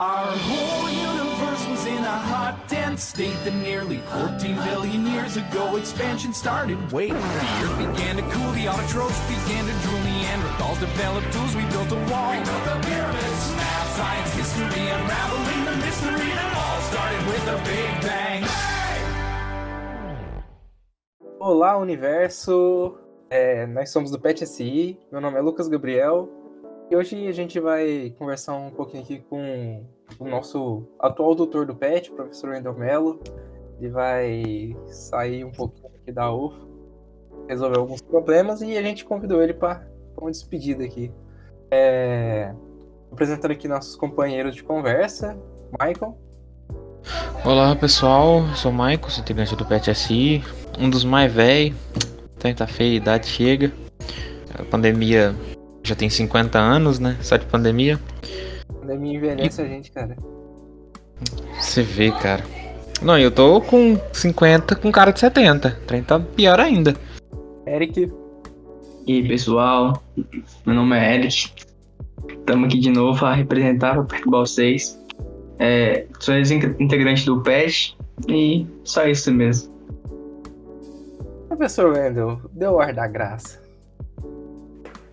Our whole universe was in a hot, dense state that nearly 14 billion years ago expansion started. Wait, the earth began to cool, the autotrophs began to drool, Neanderthals developed tools, we built a wall. We built the pyramids, math, science, history, unraveling the mystery that all started with a big bang. Olá, universo! É, nós somos do PET SI, meu nome é Lucas Gabriel e hoje a gente vai conversar um pouquinho aqui com o nosso atual doutor do PET, professor Wendel Mello. Ele vai sair um pouquinho aqui da UFA, resolver alguns problemas e a gente convidou ele para uma despedida aqui. É, apresentando aqui nossos companheiros de conversa, Michael. Olá pessoal, sou o Michael, sou integrante do PET SI, um dos mais velhos, tenta feia, a idade chega. A pandemia já tem 50 anos, né? Só de pandemia. A pandemia envelhece e... a gente, cara. Você vê, cara. Não, eu tô com 50 com cara de 70. O trem tá pior ainda. Eric. E aí, pessoal. Meu nome é Eric. Estamos aqui de novo a representar para Perturbal 6. É, sou integrante do PES e só isso mesmo. Professor Wendel, deu ar da graça.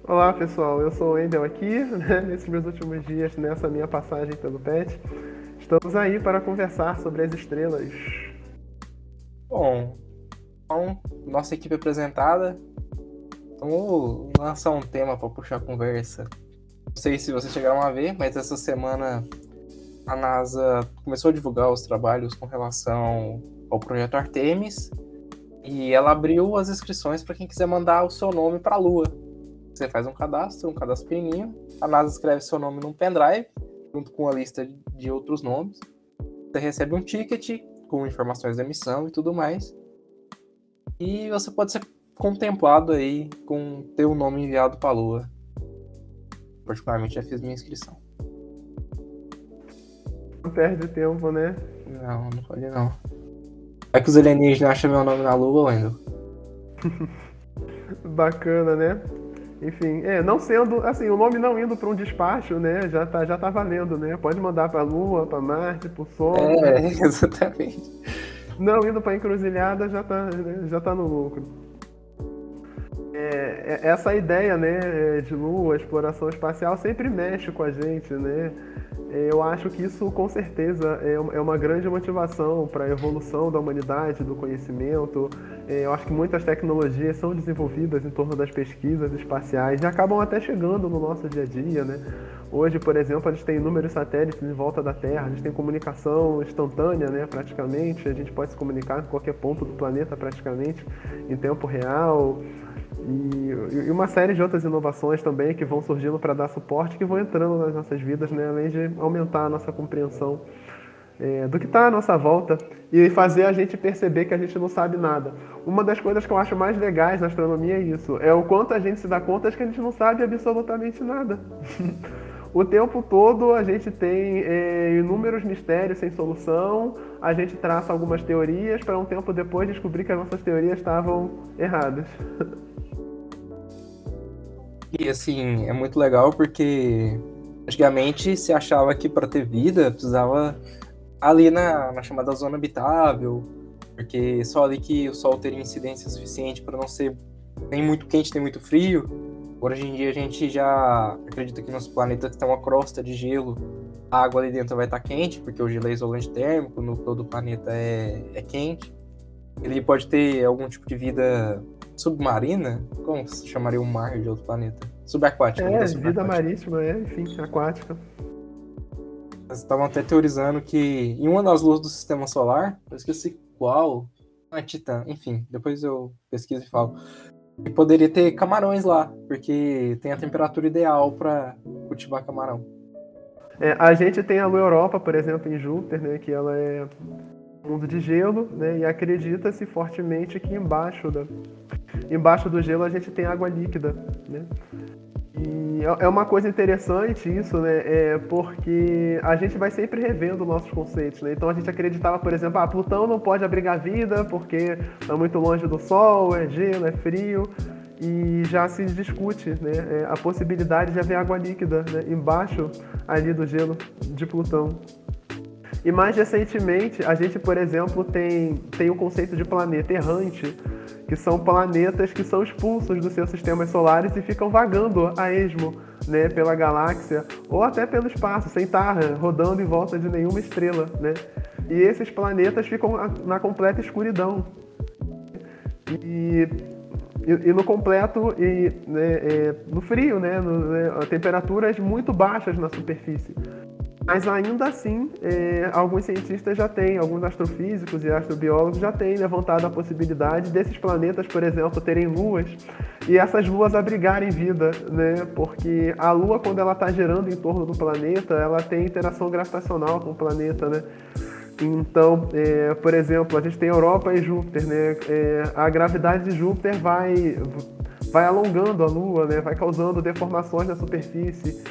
Olá pessoal, eu sou o Wendel aqui, né, nesses meus últimos dias, nessa minha passagem pelo PET. Estamos aí para conversar sobre as estrelas. Bom, então, nossa equipe apresentada. Vamos lançar um tema para puxar a conversa. Não sei se vocês chegaram a ver, mas essa semana a NASA começou a divulgar os trabalhos com relação ao projeto Artemis e ela abriu as inscrições para quem quiser mandar o seu nome para a Lua. Você faz um cadastro, um cadastro pequenininho, a NASA escreve seu nome num pendrive, junto com a lista de outros nomes. Você recebe um ticket com informações da missão e tudo mais. E você pode ser contemplado aí com ter o nome enviado para a Lua. Particularmente já fiz minha inscrição. Não perde tempo, né? Não, não pode não. É que os alienígenas acham meu nome na Lua, Wendel. Bacana, né? Enfim, é, não sendo, assim, o nome não indo para um despacho, né? Já tá, já tá valendo, né? Pode mandar para a Lua, para Marte, para o Sol. É, né? exatamente. Não indo para encruzilhada já tá, né? já tá no lucro. É, é, essa ideia, né, de Lua, exploração espacial sempre mexe com a gente, né? É, eu acho que isso, com certeza, é, é uma grande motivação para a evolução da humanidade, do conhecimento. É, eu acho que muitas tecnologias são desenvolvidas em torno das pesquisas espaciais e acabam até chegando no nosso dia a dia, né? Hoje, por exemplo, a gente tem inúmeros satélites em volta da Terra, a gente tem comunicação instantânea, né, praticamente. A gente pode se comunicar em qualquer ponto do planeta, praticamente, em tempo real. E, e, uma série de outras inovações também que vão surgindo para dar suporte, que vão entrando nas nossas vidas, né? além de aumentar a nossa compreensão é, do que está à nossa volta e fazer a gente perceber que a gente não sabe nada. Uma das coisas que eu acho mais legais na astronomia é isso, é o quanto a gente se dá conta de que a gente não sabe absolutamente nada. o tempo todo a gente tem é, inúmeros mistérios sem solução, a gente traça algumas teorias para um tempo depois descobrir que as nossas teorias estavam erradas. E assim, é muito legal porque antigamente se achava que para ter vida precisava ali na, na chamada zona habitável, porque só ali que o Sol teria incidência suficiente para não ser nem muito quente nem muito frio. Hoje em dia a gente já acredita que nosso planeta tem uma crosta de gelo, a água ali dentro vai estar tá quente, porque o gelo é isolante térmico, no todo o planeta é, é quente. Ele pode ter algum tipo de vida submarina? Como se chamaria o mar de outro planeta? Subaquática. É, vida marítima, é, enfim, aquática. Eles estavam até teorizando que em uma das luzes do sistema solar, eu esqueci qual, a Titã, enfim, depois eu pesquiso e falo. E poderia ter camarões lá, porque tem a temperatura ideal para cultivar camarão. É, a gente tem a Lua Europa, por exemplo, em Júpiter, né, que ela é mundo de gelo, né? E acredita-se fortemente que embaixo da embaixo do gelo a gente tem água líquida, né? E é, é uma coisa interessante isso, né? É porque a gente vai sempre revendo nossos conceitos, né? Então a gente acreditava, por exemplo, ah, Plutão não pode abrigar vida porque está muito longe do Sol, é gelo, é frio. e já se discute né, é, a possibilidade de haver água líquida né, embaixo ali do gelo de Plutão. E mais recentemente, a gente, por exemplo, tem, tem o conceito de planeta errante, que são planetas que são expulsos dos seus sistemas solares e ficam vagando a esmo né, pela galáxia ou até pelo espaço, sem estar rodando em volta de nenhuma estrela. Né? E esses planetas ficam na completa escuridão. E, e, e no completo, e, né, é, no frio, né, no, né, temperaturas muito baixas na superfície. Mas ainda assim, é, alguns cientistas já têm, alguns astrofísicos e astrobiólogos já têm levantado a possibilidade desses planetas, por exemplo, terem luas e essas luas abrigarem vida, né? Porque a Lua, quando ela está girando em torno do planeta, ela tem interação gravitacional com o planeta, né? Então, é, por exemplo, a gente tem Europa e Júpiter, né? É, a gravidade de Júpiter vai, vai alongando a Lua, né? Vai causando deformações na superfície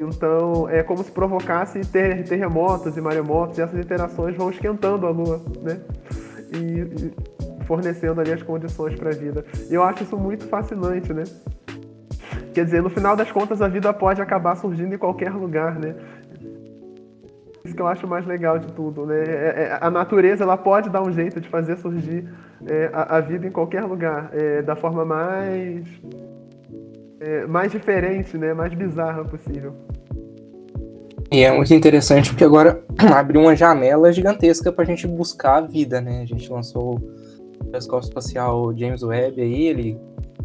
então, é como se provocasse ter terremotos e maremotos, e essas interações vão esquentando a Lua, né? E, e fornecendo ali as condições para a vida. E eu acho isso muito fascinante, né? Quer dizer, no final das contas, a vida pode acabar surgindo em qualquer lugar, né? Isso que eu acho mais legal de tudo, né? É, é, a natureza ela pode dar um jeito de fazer surgir é, a, a, vida em qualquer lugar, é, da forma mais é, mais diferente, né? Mais bizarra possível. E é muito interessante porque agora abriu uma janela gigantesca para a gente buscar a vida, né? A gente lançou o telescópio espacial James Webb aí, ele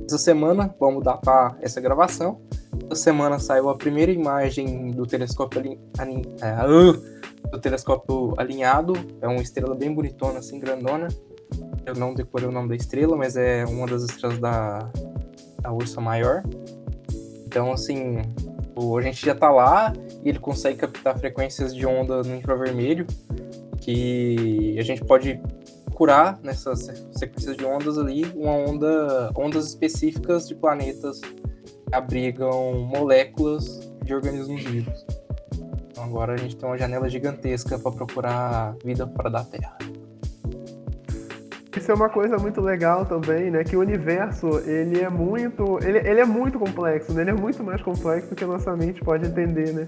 essa semana, vamos datar essa gravação. Essa semana saiu a primeira imagem do telescópio uh, do telescópio alinhado. É uma estrela bem bonitona, assim, grandona. Eu não decorei o nome da estrela, mas é uma das estrelas da, da Ursa Maior. Então, assim, a gente já tá lá e ele consegue captar frequências de onda no infravermelho que a gente pode curar nessas sequências de ondas ali uma onda, ondas específicas de planetas que abrigam moléculas de organismos vivos. Então agora a gente tem uma janela gigantesca para procurar vida fora da Terra. Isso é uma coisa muito legal também, né? Que o universo, ele é muito, ele, ele é muito complexo, né? Ele é muito mais complexo do que a nossa mente pode entender, né?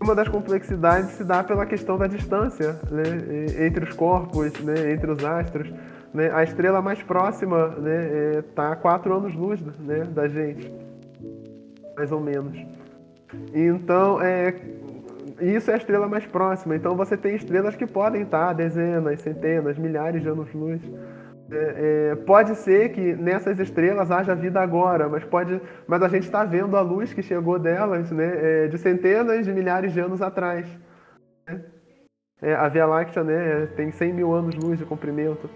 Uma das complexidades se dá pela questão da distância, né? Entre os corpos, né? Entre os astros. Né? A estrela mais próxima, né? Está a quatro anos-luz, né? Da gente, mais ou menos. Então, é, isso é a estrela mais próxima. Então você tem estrelas que podem estar dezenas, centenas, milhares de anos-luz. É, é, pode ser que nessas estrelas haja vida agora, mas pode, mas a gente está vendo a luz que chegou delas, né, é, de centenas de milhares de anos atrás. Né? É, a Via Láctea, né, tem 100 mil anos-luz de comprimento.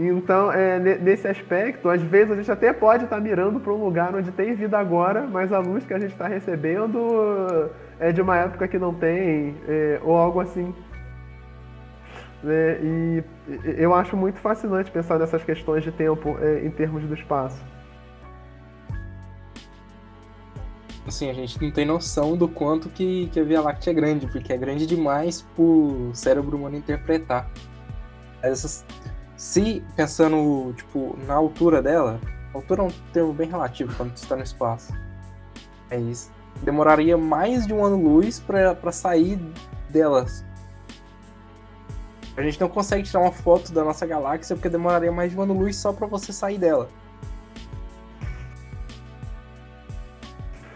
Então, é, nesse aspecto, às vezes a gente até pode estar tá mirando para um lugar onde tem vida agora, mas a luz que a gente está recebendo é de uma época que não tem, é, ou algo assim. Né? E eu acho muito fascinante pensar nessas questões de tempo é, em termos do espaço. Assim, a gente não tem noção do quanto que, que a Via Láctea é grande, porque é grande demais para o cérebro humano interpretar. Essas, se pensando tipo na altura dela, altura é um termo bem relativo quando você está no espaço. É isso. Demoraria mais de um ano-luz para sair delas a gente não consegue tirar uma foto da nossa galáxia porque demoraria mais de um ano-luz só para você sair dela.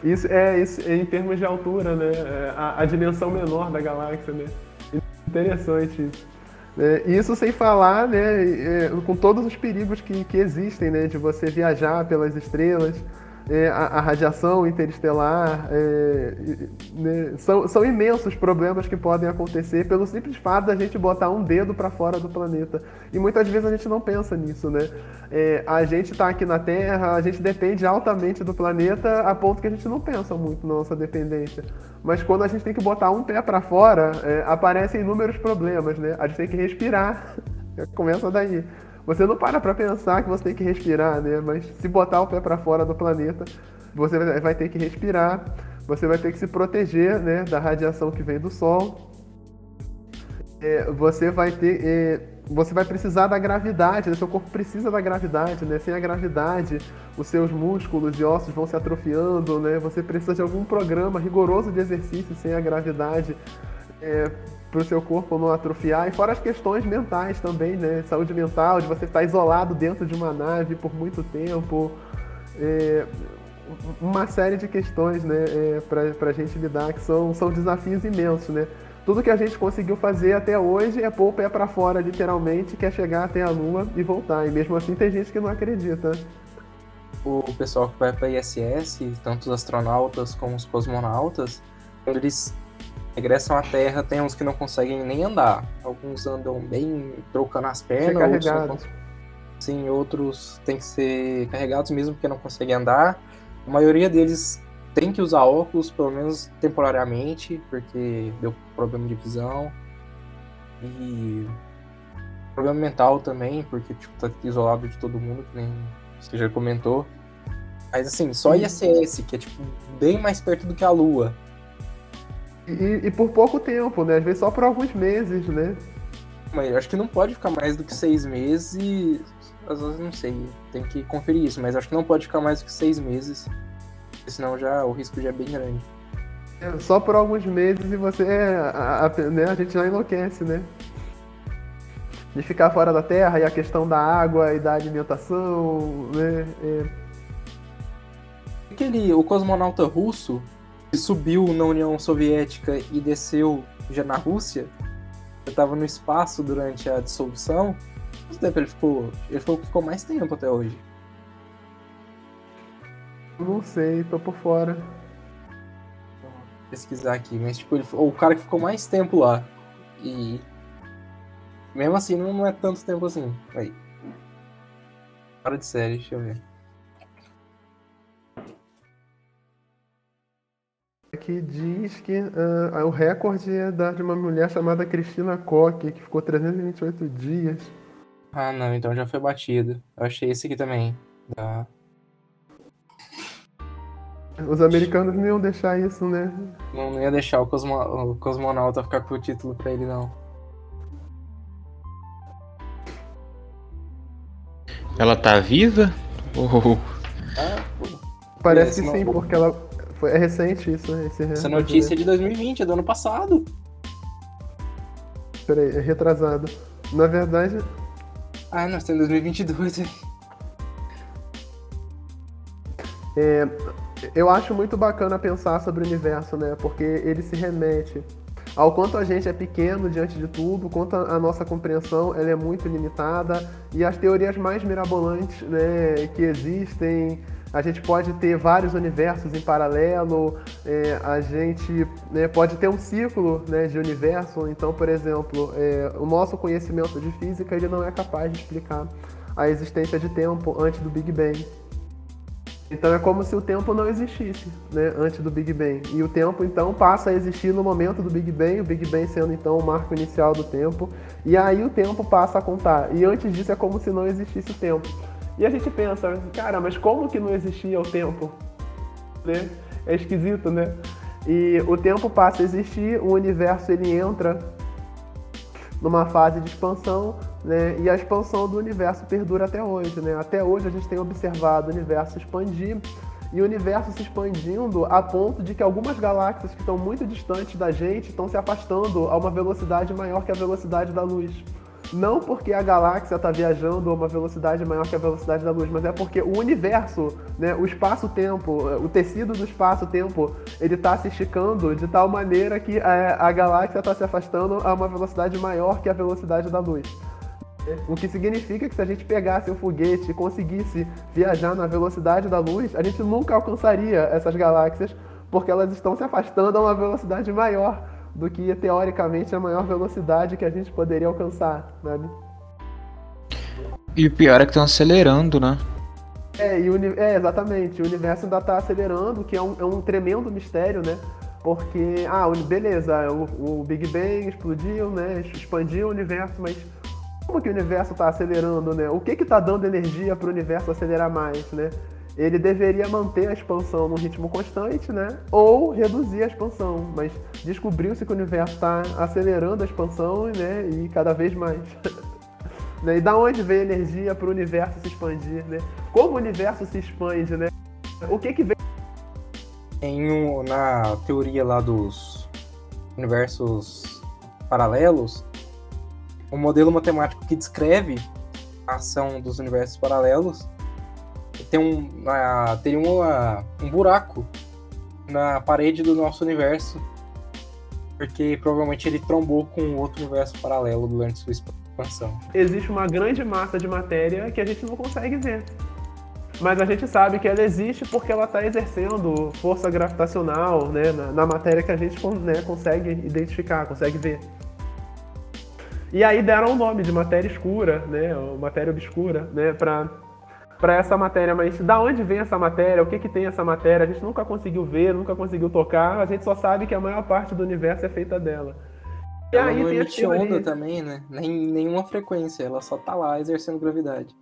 Isso é isso em termos de altura, né? É, a, a dimensão menor da galáxia, né? Interessante isso. É, isso sem falar, né, é, com todos os perigos que, que existem, né, de você viajar pelas estrelas, é, a, a, radiação interestelar, é, né, são, são imensos problemas que podem acontecer pelo simples fato da gente botar um dedo para fora do planeta. E muitas vezes a gente não pensa nisso, né? É, a gente está aqui na Terra, a gente depende altamente do planeta a ponto que a gente não pensa muito na nossa dependência. Mas quando a gente tem que botar um pé para fora, é, aparecem inúmeros problemas, né? A gente tem que respirar. Começa daí. Você não para para pensar que você tem que respirar, né? Mas se botar o pé para fora do planeta, você vai ter que respirar, você vai ter que se proteger, né, da radiação que vem do Sol. É, você vai ter, é, você vai precisar da gravidade, né? seu corpo precisa da gravidade, né? Sem a gravidade, os seus músculos e ossos vão se atrofiando, né? Você precisa de algum programa rigoroso de exercício sem a gravidade é, para o seu corpo não atrofiar. E fora as questões mentais também, né? Saúde mental, de você estar isolado dentro de uma nave por muito tempo. É, uma série de questões, né? É, para a gente lidar que são, são desafios imensos, né? Tudo que a gente conseguiu fazer até hoje é pôr o pé para fora, literalmente, que é chegar até a Lua e voltar. E mesmo assim tem gente que não acredita. O pessoal que vai para ISS, tanto os astronautas como os cosmonautas, quando eles regressam à Terra, tem uns que não conseguem nem andar. Alguns andam bem trocando as pernas, outros, sim, outros têm que ser carregados mesmo porque não conseguem andar. A maioria deles tem que usar óculos, pelo menos temporariamente, porque deu problema de visão. E problema mental também, porque tipo, tá isolado de todo mundo, que nem você já comentou. Mas assim, só ISS, que é tipo bem mais perto do que a Lua. E, e por pouco tempo, né? Às vezes só por alguns meses, né? Mas eu acho que não pode ficar mais do que seis meses. Às vezes não sei, tem que conferir isso, mas acho que não pode ficar mais do que seis meses senão já o risco já é bem grande. É, só por alguns meses e você, a, a, né, a gente já enlouquece, né? De ficar fora da Terra e a questão da água e da alimentação, né? É. Aquele, o cosmonauta russo que subiu na União Soviética e desceu já na Rússia, estava no espaço durante a dissolução, quanto tempo ele ficou? Ele que ficou mais tempo até hoje. Não sei, tô por fora. Vou pesquisar aqui, mas tipo, ele, o cara que ficou mais tempo lá. E. Mesmo assim, não, é tanto tempo assim. Aí. Fora de série, deixa eu ver. Aqui diz que uh, o recorde é da, de uma mulher chamada Cristina Koch, que ficou 328 dias. Ah, não, então já foi batido. Eu achei esse aqui também. Da os americanos não iam deixar isso, né? Não, não ia deixar o, cosmo, o cosmonauta ficar com o título pra ele, não. Ela tá viva? Oh. Ah, Parece que sim, porque ela. Foi, é recente isso, esse Essa notícia é de 2020, é do ano passado. Peraí, é retrasado. Na verdade. Ah, nós estamos em 2022. É, eu acho muito bacana pensar sobre o universo, né? Porque ele se remete ao quanto a gente é pequeno diante de tudo, quanto a nossa compreensão ela é muito limitada e as teorias mais mirabolantes né, que existem. A gente pode ter vários universos em paralelo, é, a gente né, pode ter um ciclo né, de universo. Então, por exemplo, é, o nosso conhecimento de física ele não é capaz de explicar a existência de tempo antes do Big Bang. Então é como se o tempo não existisse, né, antes do Big Bang. E o tempo então passa a existir no momento do Big Bang, o Big Bang sendo então o marco inicial do tempo, e aí o tempo passa a contar. E antes disso é como se não existisse o tempo. E a gente pensa, cara, mas como que não existia o tempo? Né? É esquisito, né? E o tempo passa a existir, o universo ele entra numa fase de expansão, né? E a expansão do universo perdura até hoje, né? Até hoje a gente tem observado o universo expandir e o universo se expandindo a ponto de que algumas galáxias que estão muito distantes da gente estão se afastando a uma velocidade maior que a velocidade da luz. Não porque a galáxia está viajando a uma velocidade maior que a velocidade da luz, mas é porque o universo, né, o espaço-tempo, o tecido do espaço-tempo, ele está se esticando de tal maneira que a, a galáxia está se afastando a uma velocidade maior que a velocidade da luz. O que significa que se a gente pegasse um foguete e conseguisse viajar na velocidade da luz, a gente nunca alcançaria essas galáxias, porque elas estão se afastando a uma velocidade maior do que teoricamente a maior velocidade que a gente poderia alcançar, sabe? E o pior é que estão acelerando, né? É, e o, é, exatamente. O universo ainda está acelerando, que é um, é um tremendo mistério, né? Porque, ah, beleza, o, o Big Bang explodiu, né? Expandiu o universo, mas como que o universo está acelerando, né? O que está dando energia para o universo acelerar mais, né? Ele deveria manter a expansão num ritmo constante, né? Ou reduzir a expansão, mas descobriu-se que o universo está acelerando a expansão, né? E cada vez mais. Né? E da onde vem energia para o universo se expandir, né? Como o universo se expande, né? O que que vem... Em um, na teoria lá dos universos paralelos, o modelo matemático que descreve a ação dos universos paralelos tem um, uh, teria uma, um buraco na parede do nosso universo, porque provavelmente ele trombou com outro universo paralelo durante sua expansão. Existe uma grande massa de matéria que a gente não consegue ver. Mas a gente sabe que ela existe porque ela está exercendo força gravitacional né, na, na, matéria que a gente né, consegue identificar, consegue ver. E aí deram o nome de matéria escura, né, matéria obscura, né, para para essa matéria, mas da onde vem essa matéria? O que que tem essa matéria? A gente nunca conseguiu ver, nunca conseguiu tocar. A gente só sabe que a maior parte do universo é feita dela. E ela aí não emite onda também, né? Nem, nenhuma frequência, ela só tá lá exercendo gravidade.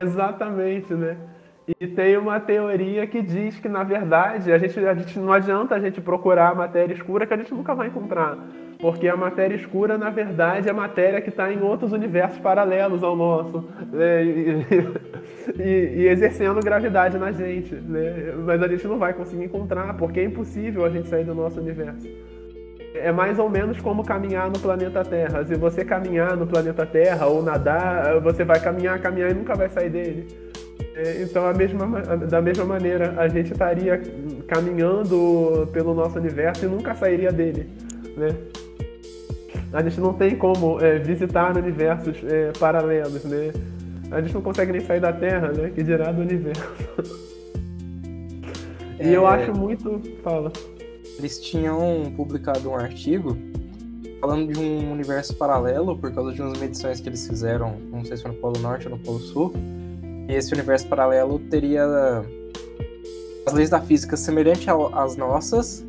Exatamente, né? E tem uma teoria que diz que, na verdade, a gente, a gente não adianta a gente procurar a matéria escura que a gente nunca vai encontrar. Porque a matéria escura, na verdade, é matéria que está em outros universos paralelos ao nosso. Né? E, e, e, exercendo gravidade na gente. Né? Mas a gente não vai conseguir encontrar, porque é impossível a gente sair do nosso universo. É mais ou menos como caminhar no planeta Terra. Se você caminhar no planeta Terra ou nadar, você vai caminhar, caminhar e nunca vai sair dele. É, então, mesma, da mesma maneira, a gente estaria caminhando pelo nosso universo e nunca sairia dele. Né? A gente não tem como é, visitar universos é, paralelos, né? A gente não consegue nem sair da Terra, né? Que dirá do universo. e eu é. acho muito. Fala. Eles tinham publicado um artigo falando de um universo paralelo por causa de umas medições que eles fizeram, não sei se foi no Polo Norte ou no Polo Sul. Esse universo paralelo teria as leis da física semelhantes às nossas,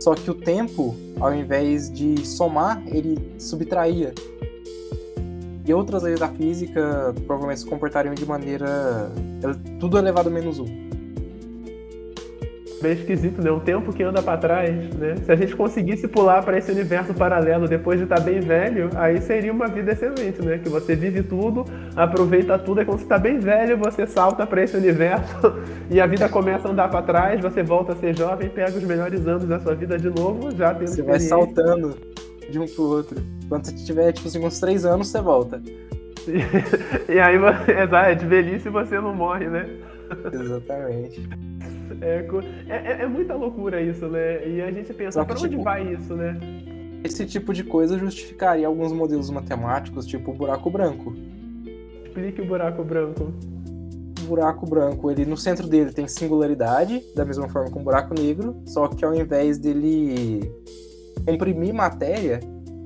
só que o tempo, ao invés de somar, ele subtraía. E outras leis da física provavelmente se comportariam de maneira. Tudo elevado a menos um bem esquisito, né? Um tempo que anda para trás, né? Se a gente conseguisse pular para esse universo paralelo depois de estar tá bem velho, aí seria uma vida excelente, né? Que você vive tudo, aproveita tudo, e quando você está bem velho, você salta para esse universo e a vida começa a andar para trás, você volta a ser jovem, pega os melhores anos da sua vida de novo, já tendo Você vai saltando de um pro outro. Quando você tiver, tipo assim, uns três anos, você volta. e aí, é de velhice você não morre, né? Exatamente. É, é, é, muita loucura isso, né? E a gente pensa, pra onde tipo, vai isso, né? Esse tipo de coisa justificaria alguns modelos matemáticos, tipo o buraco branco. Explique o buraco branco. O buraco branco, ele no centro dele tem singularidade, da mesma forma que um buraco negro, só que ao invés dele comprimir matéria,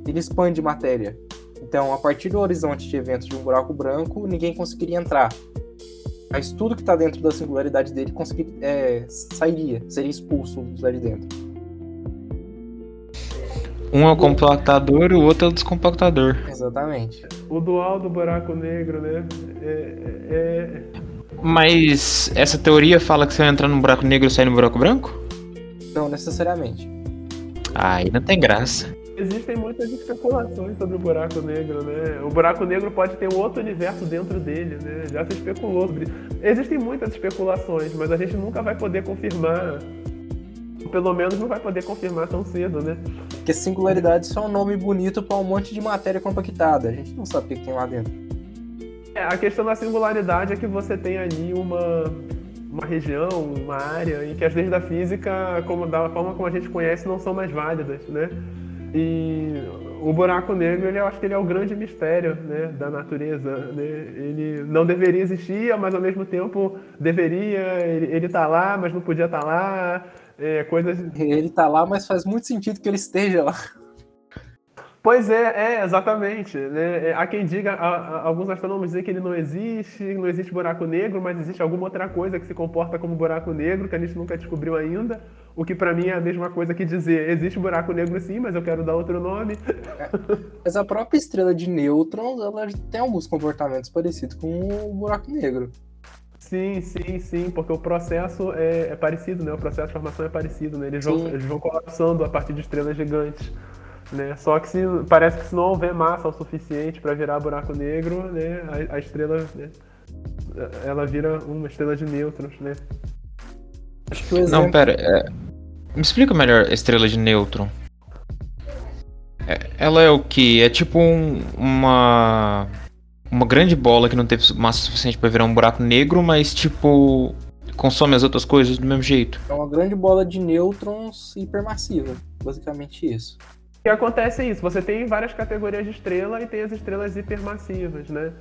ele expande matéria. Então, a partir do horizonte de eventos de um buraco branco, ninguém conseguiria entrar mas tudo que está dentro da singularidade dele conseguir, é, sairia, seria expulso lá de dentro. Um é o compactador, o outro é o descompactador. Exatamente. O dual do buraco negro, né? É, é... é Mas essa teoria fala que você vai entrar num buraco negro e sair no buraco branco? Não necessariamente. Ah, aí não tem graça. Existem muitas especulações sobre o buraco negro, né? O buraco negro pode ter um outro universo dentro dele, né? Já se especulou sobre isso. Existem muitas especulações, mas a gente nunca vai poder confirmar. Pelo menos não vai poder confirmar tão cedo, né? Porque singularidade só é um nome bonito para um monte de matéria compactada. A gente não sabe o que tem lá dentro. É, a questão da singularidade é que você tem ali uma, uma região, uma área em que as leis da física, como da forma como a gente conhece, não são mais válidas, né? E o buraco negro, ele, eu acho que ele é o grande mistério né, da natureza. Né? Ele não deveria existir, mas ao mesmo tempo deveria. Ele está lá, mas não podia estar tá lá. É, coisas... Ele está lá, mas faz muito sentido que ele esteja lá. Pois é, é, exatamente. Né? É, há quem diga, há, alguns astrônomos dizem que ele não existe, não existe buraco negro, mas existe alguma outra coisa que se comporta como buraco negro, que a gente nunca descobriu ainda. O que para mim é a mesma coisa que dizer, existe buraco negro sim, mas eu quero dar outro nome. É, mas a própria estrela de nêutrons, ela tem alguns comportamentos parecidos com o buraco negro. Sim, sim, sim, porque o processo é, é parecido, né? O processo de formação é parecido, né? Eles vão, eles vão colapsando a partir de estrelas gigantes. Né? Só que se, parece que se não houver massa o suficiente para virar buraco negro, né, a, a estrela né, ela vira uma estrela de nêutrons, né? Acho que o exemplo... Não, pera. É... Me explica melhor a estrela de nêutron. É, ela é o que? É tipo um, uma uma grande bola que não teve massa suficiente para virar um buraco negro, mas tipo consome as outras coisas do mesmo jeito. É uma grande bola de nêutrons hipermassiva, basicamente isso. Que acontece é isso, você tem várias categorias de estrela e tem as estrelas hipermassivas, né?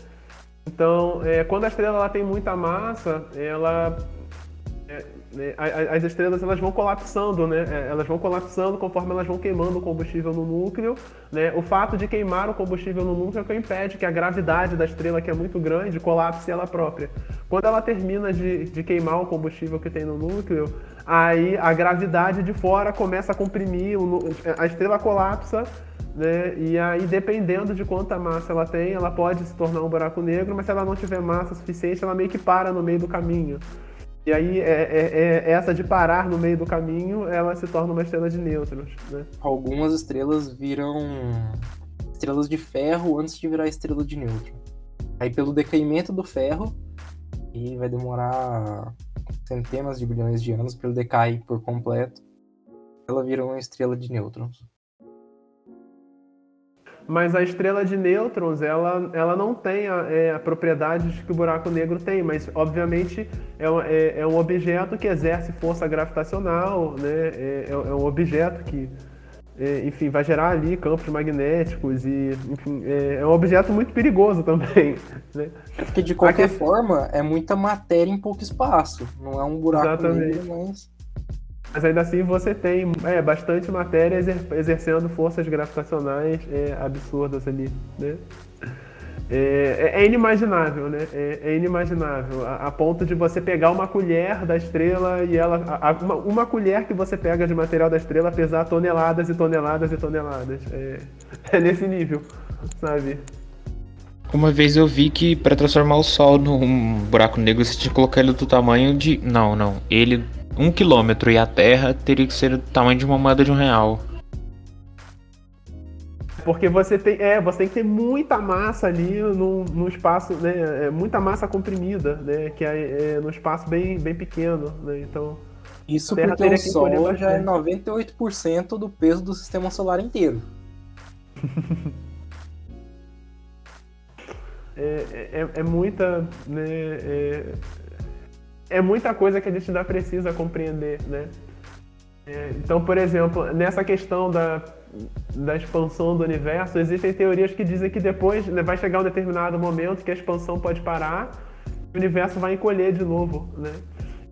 Então, é, quando a estrela ela tem muita massa, ela é, as estrelas elas vão colapsando, né? É, elas vão colapsando conforme elas vão queimando o combustível no núcleo. Né? O fato de queimar o combustível no núcleo é que impede que a gravidade da estrela, que é muito grande, colapse ela própria. Quando ela termina de, de queimar o combustível que tem no núcleo, aí a gravidade de fora começa a comprimir, a estrela colapsa. Né? E aí, dependendo de quanta massa ela tem, ela pode se tornar um buraco negro, mas se ela não tiver massa suficiente, ela meio que para no meio do caminho. E aí, é, é, é, essa de parar no meio do caminho, ela se torna uma estrela de nêutrons, né? Algumas estrelas viram estrelas de ferro antes de virar estrela de nêutron. Aí, pelo decaimento do ferro, e vai demorar centenas de bilhões de anos para ele decair por completo, ela vira uma estrela de nêutrons mas a estrela de nêutrons ela, ela não tem a, é, a propriedade que o buraco negro tem, mas obviamente é, é, é um objeto que exerce força gravitacional, né? é, é, é um objeto que, é, enfim, vai gerar ali campos magnéticos e, enfim, é, é um objeto muito perigoso também. Né? É porque de qualquer Aqui... forma é muita matéria em pouco espaço, não é um buraco Exatamente. negro, mas mas ainda assim você tem é, bastante matéria exercendo forças gravitacionais é, absurdas ali, né? É, é, é inimaginável, né? É, é inimaginável. A, a, ponto de você pegar uma colher da estrela e ela. A, uma, uma, colher que você pega de material da estrela pesar toneladas e toneladas e toneladas. É, é nesse nível, sabe? Uma vez eu vi que para transformar o Sol num buraco negro você tinha que colocar ele do tamanho de. Não, não. Ele um quilômetro e a Terra teria que ser do tamanho de uma moeda de um real. Porque você tem, é, você tem que ter muita massa ali no, no espaço, né? É, muita massa comprimida, né? Que é, é no espaço bem, bem pequeno, né? Então. Isso porque o Sol já é 98% do peso do sistema solar inteiro. é, é, é, muita. Né, é, é muita coisa que a gente ainda precisa compreender, né? É, então, por exemplo, nessa questão da, da expansão do universo, existem teorias que dizem que depois né, vai chegar um determinado momento que a expansão pode parar o universo vai encolher de novo, né?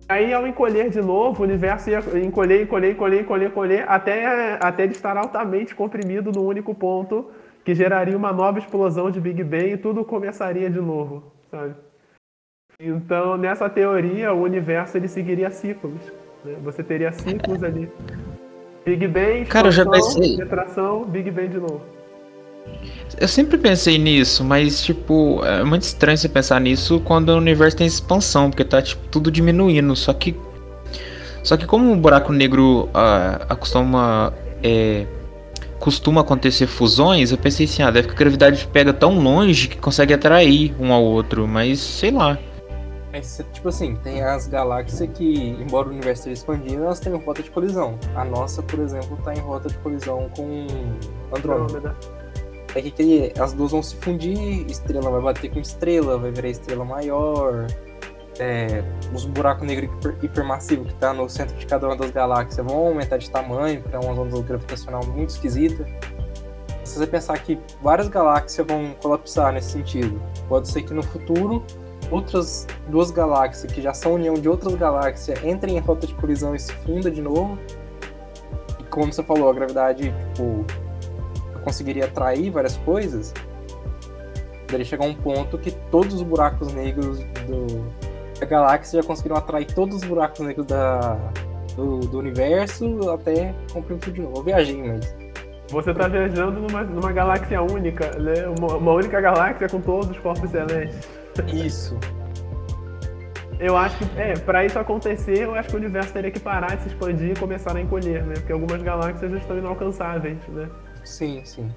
Aí, ao encolher de novo, o universo ia encolher, encolher, encolher, encolher, encolher, até, até ele estar altamente comprimido num único ponto, que geraria uma nova explosão de Big Bang e tudo começaria de novo, sabe? Então, nessa teoria, o universo ele seguiria ciclos. Né? Você teria ciclos ali. Big Bang, Cara, eu já pensei. retração, Big Bang de novo. Eu sempre pensei nisso, mas tipo, é muito estranho você pensar nisso quando o universo tem expansão, porque tá tipo, tudo diminuindo. Só que. Só que como o buraco negro uh, acostuma. É, costuma acontecer fusões, eu pensei assim, ah, deve que a gravidade pega tão longe que consegue atrair um ao outro, mas sei lá. Mas, tipo assim, tem as galáxias que, embora o universo esteja expandindo, elas têm rota de colisão. A nossa, por exemplo, está em rota de colisão com Andrômeda. É que, que as duas vão se fundir, estrela vai bater com estrela, vai virar estrela maior. É, os buracos negros hiper, hipermassivos que está no centro de cada uma das galáxias vão aumentar de tamanho, porque é uma onda gravitacional muito esquisita. Se você pensar que várias galáxias vão colapsar nesse sentido, pode ser que no futuro outras duas galáxias que já são união de outras galáxias entrem em rota de colisão e se funda de novo. E como você falou, a gravidade, tipo, conseguiria atrair várias coisas. Daí chegar um ponto que todos os buracos negros do, da galáxia já conseguiram atrair todos os buracos negros da, do, do universo até comprimir tudo de novo. Eu viajei, mas. Você está viajando numa, numa galáxia única, né? Uma, uma única galáxia com todos os corpos celestes. Isso. Eu acho que, é, pra isso acontecer, eu acho que o universo teria que parar de se expandir e começar a encolher, né? Porque algumas galáxias já estão inalcançáveis, né? Sim, sim.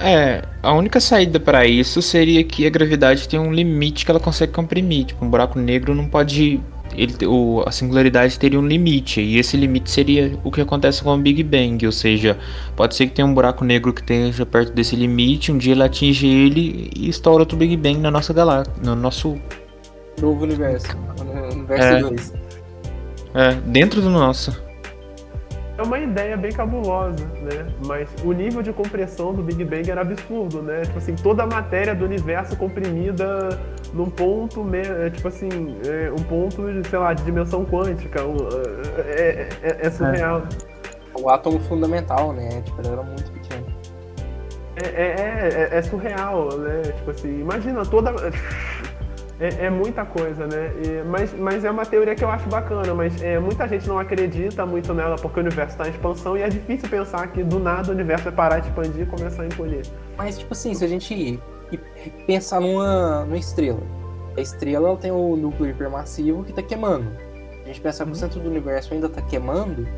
É, a única saída para isso seria que a gravidade tem um limite que ela consegue comprimir. Tipo, um buraco negro não pode. Ele, o, a singularidade teria um limite, e esse limite seria o que acontece com o Big Bang, ou seja, pode ser que tenha um buraco negro que esteja perto desse limite, um dia ele atinge ele e estoura outro Big Bang na nossa galáxia, no nosso. Novo universo. no Universo É. 2. É, dentro do nosso. É uma ideia bem cabulosa, né? Mas o nível de compressão do Big Bang era absurdo, né? Tipo assim, toda a matéria do universo comprimida num ponto, é, tipo assim, é, um ponto, sei lá, de dimensão quântica. um, é, é- é surreal. O átomo fundamental, né? Tipo, ele era muito pequeno. É, é- é- é surreal, né? Tipo assim, imagina toda. É, é muita coisa, né? E- mas, mas é uma teoria que eu acho bacana, mas é, muita gente não acredita muito nela porque o universo está em expansão e é difícil pensar que do nada o universo vai parar de expandir e começar a encolher. Mas, tipo assim, se a gente pensar numa, numa estrela. A estrela ela tem o núcleo hipermassivo que tá queimando. A gente pensar que o centro do universo ainda tá queimando.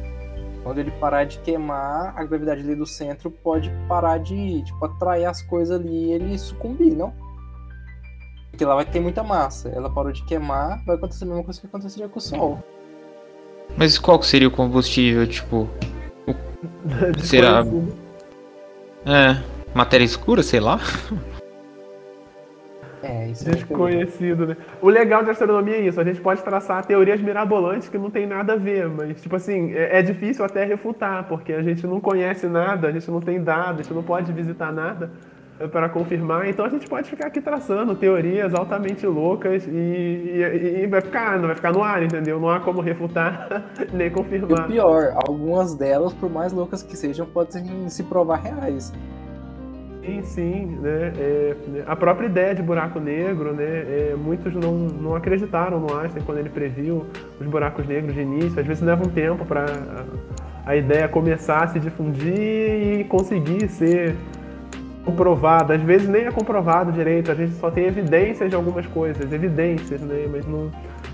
Quando ele parar de queimar, a gravidade ali do centro pode parar de, tipo, atrair as coisas ali e ele sucumbir, não? Porque lá vai ter muita massa. Ela parou de queimar, vai acontecer a mesma coisa que aconteceria com o Sol. Mas qual que seria o combustível, tipo. Será? Desconhecido. É. Matéria escura, sei lá. É, isso é. Desconhecido, né? O legal de astronomia é isso, a gente pode traçar teorias mirabolantes que não tem nada a ver, mas, tipo assim, é, é difícil até refutar, porque a gente não conhece nada, a gente não tem dados, a gente não pode visitar nada para confirmar, então a gente pode ficar aqui traçando teorias altamente loucas e, e- e vai ficar, não vai ficar no ar, entendeu? Não há como refutar nem E confirmar. pior, algumas delas, por mais loucas que sejam, podem se provar reais. Sim, sim, né? É, né, a própria ideia de buraco negro, né? é, muitos não, não acreditaram no Einstein quando ele previu os buracos negros de início. Às vezes leva um tempo para a ideia começar a se difundir e conseguir ser comprovada. Às vezes nem é comprovado direito, a gente só tem evidências de algumas coisas, evidências, né? Mas não,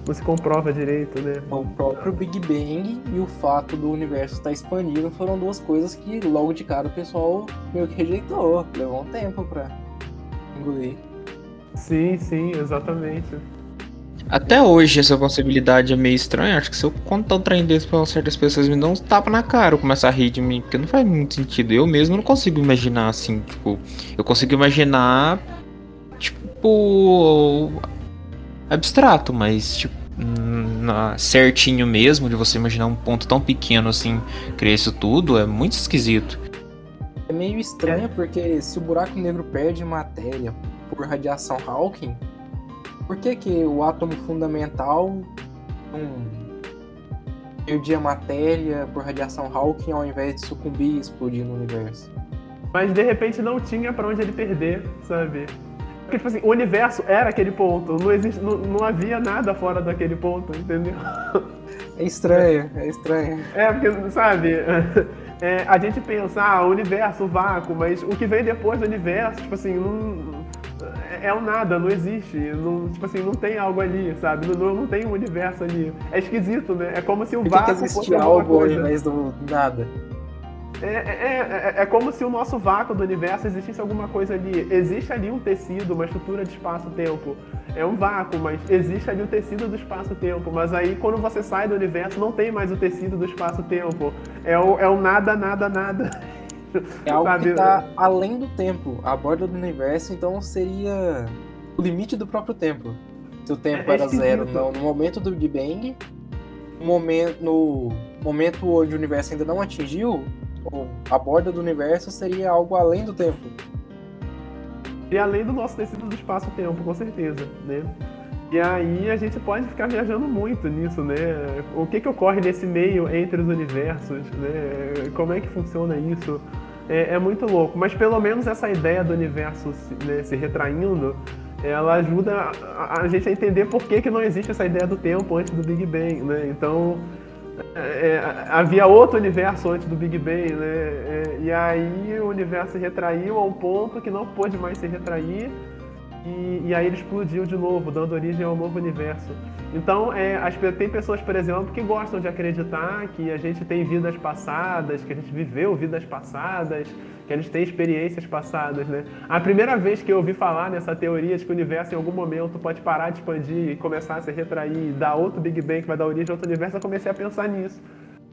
não se comprova direito, né? O próprio Big Bang e o fato do universo estar expandindo foram duas coisas que logo de cara o pessoal meio que rejeitou. Levou um tempo pra engolir. Sim, sim, exatamente. Até hoje essa possibilidade é meio estranha. Acho que se eu contar um trem desse pra certas pessoas me dão uns tapas na cara, começar a rir de mim, porque não faz muito sentido. Eu mesmo não consigo imaginar assim, tipo, eu consigo imaginar tipo abstrato, mas tipo na- certinho mesmo de você imaginar um ponto tão pequeno assim, criar isso tudo é muito esquisito. É meio estranho porque se o buraco negro perde matéria por radiação Hawking, por que, que o átomo fundamental não perdia matéria por radiação Hawking ao invés de sucumbir e explodir no universo? Mas de repente não tinha pra onde ele perder, sabe? Porque, tipo assim, o universo era aquele ponto, não, existe, não, não havia nada fora daquele ponto, entendeu? É estranho, é estranho. É, porque, sabe, é, a gente pensa, ah, o universo, o vácuo, mas o que vem depois do universo, tipo assim, não. É, é o nada, não existe. Não, tipo assim, não tem algo ali, sabe? Não, não, não tem um universo ali. É esquisito, né? É como se o vácuo fosse algo ao coisa. invés do nada? É, é, é, é como se o nosso vácuo do universo existisse alguma coisa ali. Existe ali um tecido, uma estrutura de espaço-tempo. É um vácuo, mas existe ali o tecido do espaço-tempo. Mas aí, quando você sai do universo, não tem mais o tecido do espaço-tempo. É o, é o nada, nada, nada. É algo Sabe? que tá além do tempo, a borda do universo, então seria o limite do próprio tempo. Se o tempo É era zero esquisito. no, no momento do Big Bang, no momento, no momento onde o universo ainda não atingiu, a borda do universo seria algo além do tempo. E além do nosso tecido do espaço-tempo, com certeza, né? E aí a gente pode ficar viajando muito nisso, né? O que que ocorre nesse meio entre os universos, né? Como é que funciona isso? É, é muito louco, mas pelo menos essa ideia do universo né, se retraindo, ela ajuda a, a gente a entender por que, que não existe essa ideia do tempo antes do Big Bang, né? Então, é, é, havia outro universo antes do Big Bang, né? É, e aí o universo se retraiu a um ponto que não pôde mais se retrair. E, e aí ele explodiu de novo, dando origem ao novo universo. Então, é, as, tem pessoas, por exemplo, que gostam de acreditar que a gente tem vidas passadas, que a gente viveu vidas passadas, que a gente tem experiências passadas, né? A primeira vez que eu ouvi falar nessa teoria de que o universo em algum momento pode parar de expandir e começar a se retrair e dar outro Big Bang que vai dar origem a outro universo, eu comecei a pensar nisso.